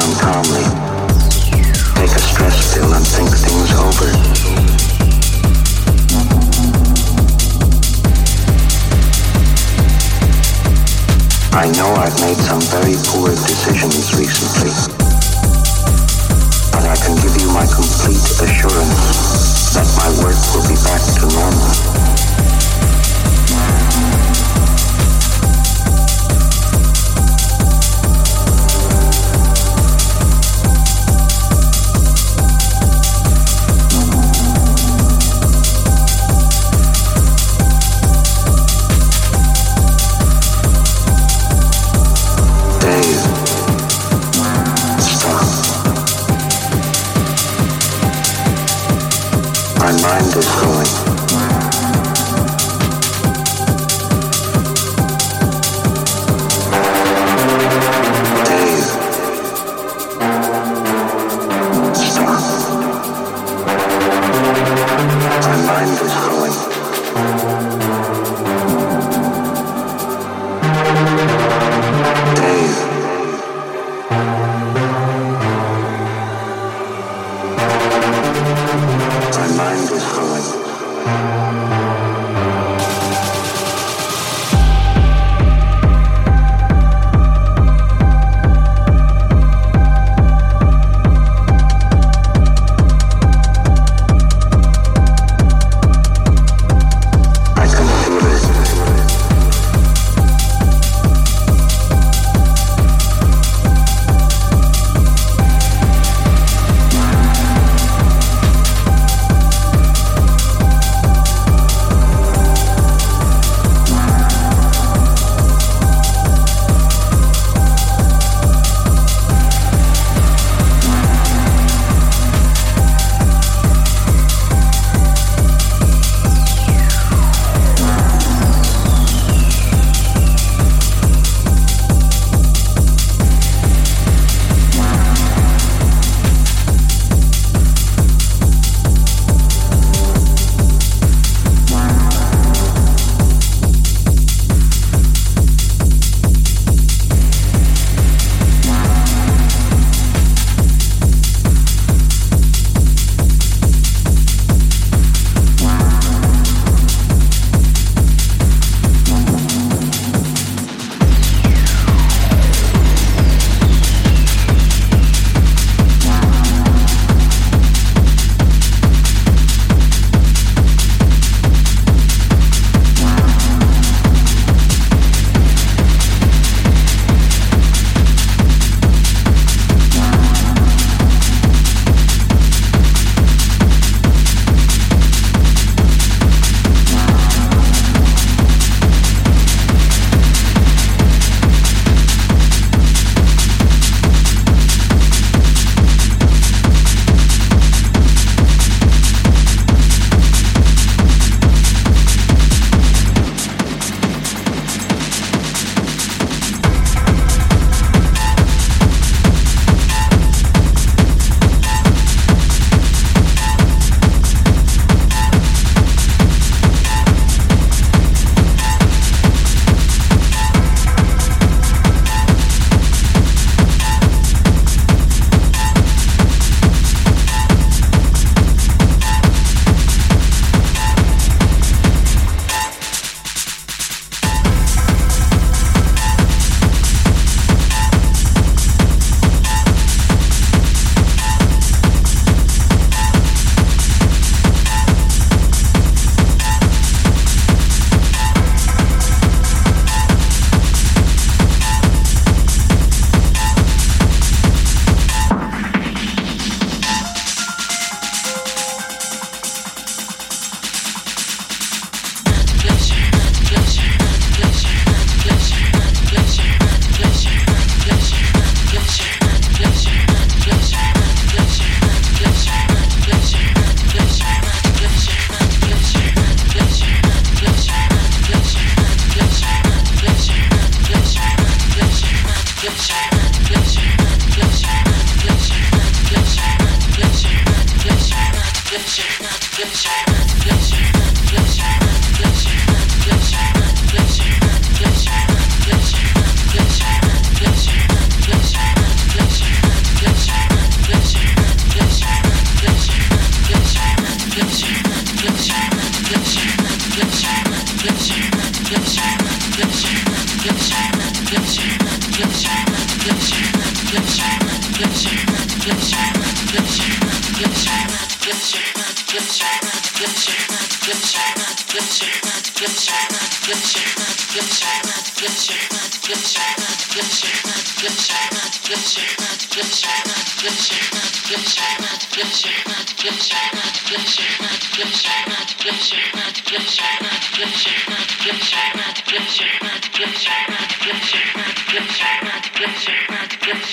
down calmly. Take a stress pill and think things over. I know I've made some very poor decisions recently. But I can give you my complete assurance that my work will be back to normal.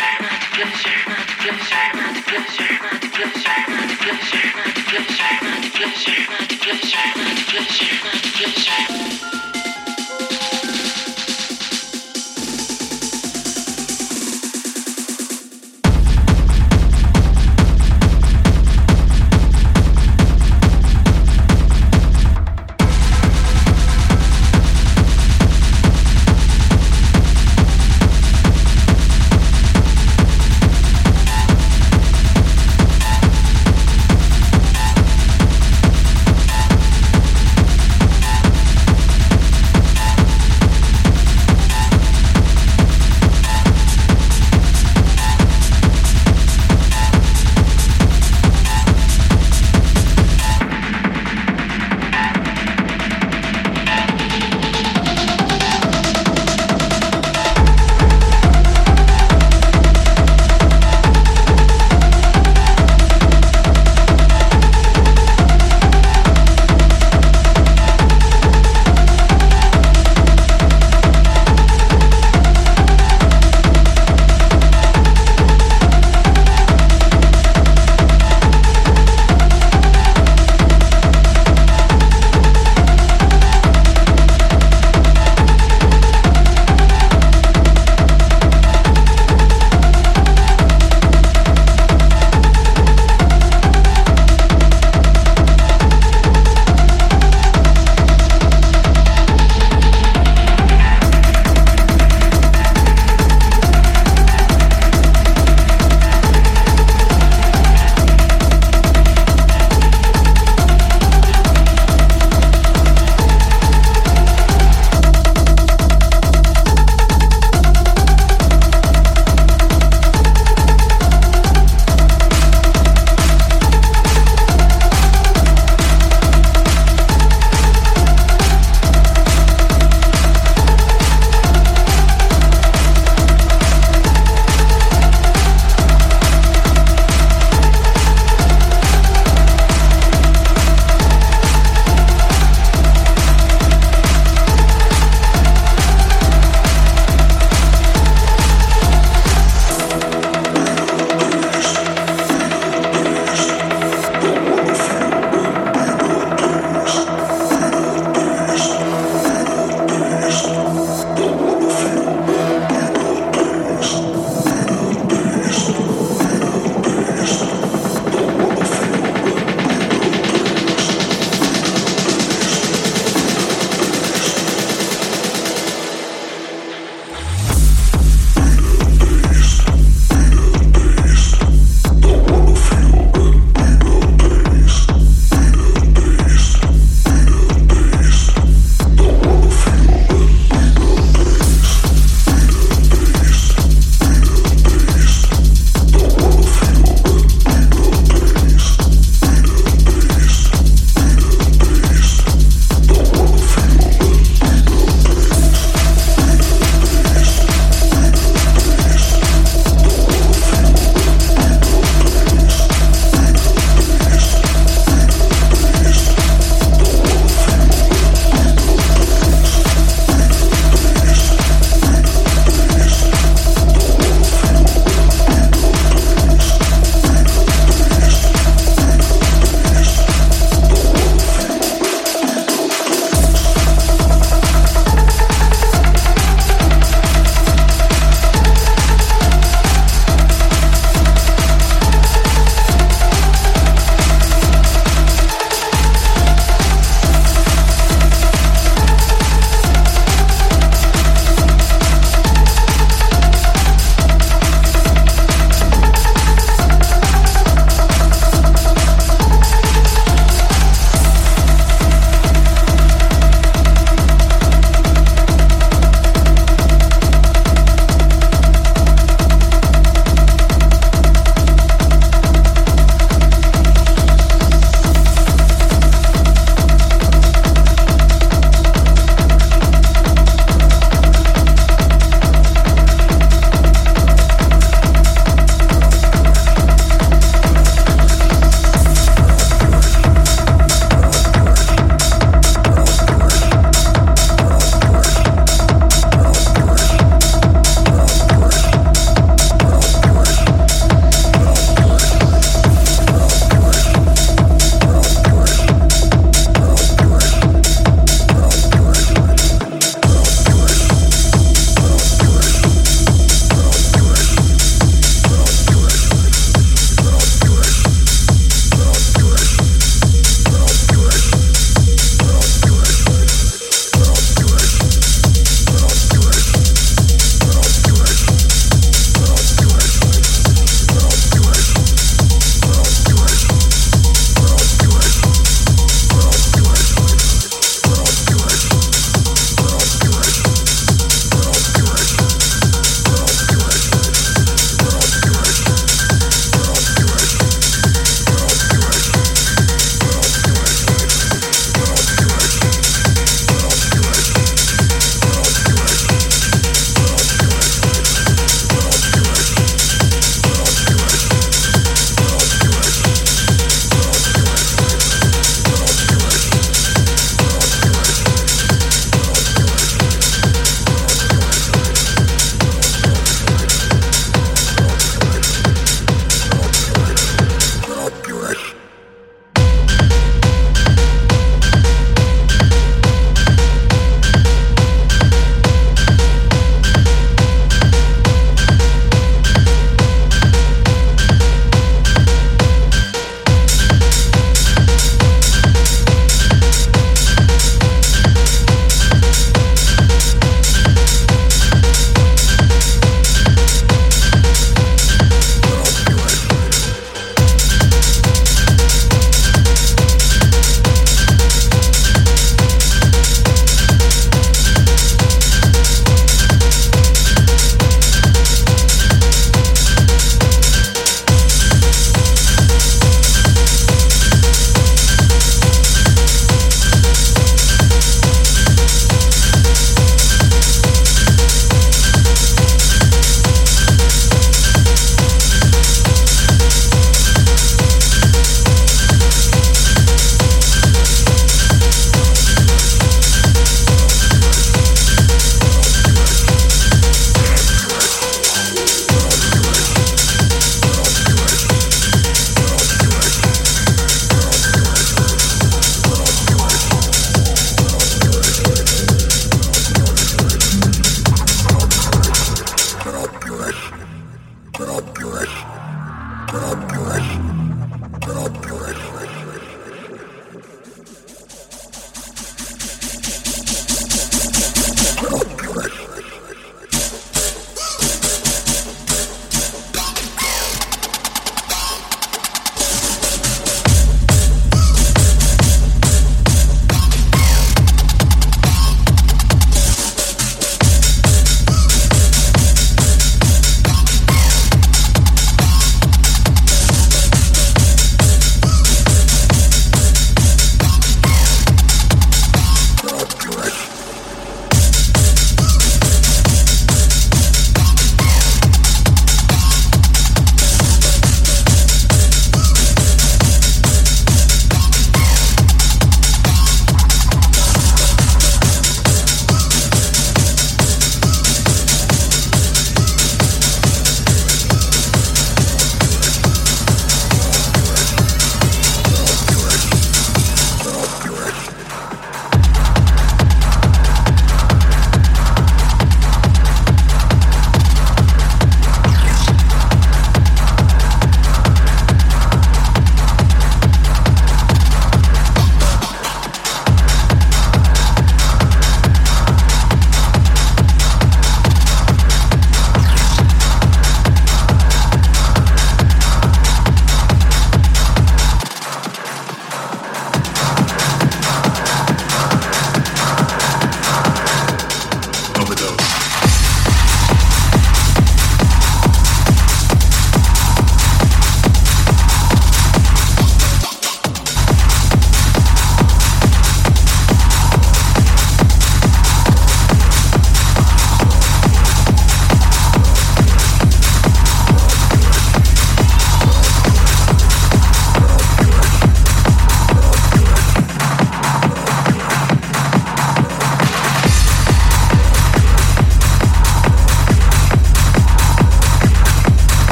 shine, let the good.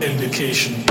Indication.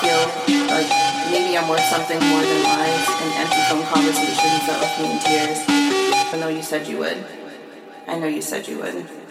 feel like maybe I'm worth something more than lies and empty phone conversations that left me in tears. I know you said you would. I know you said you would.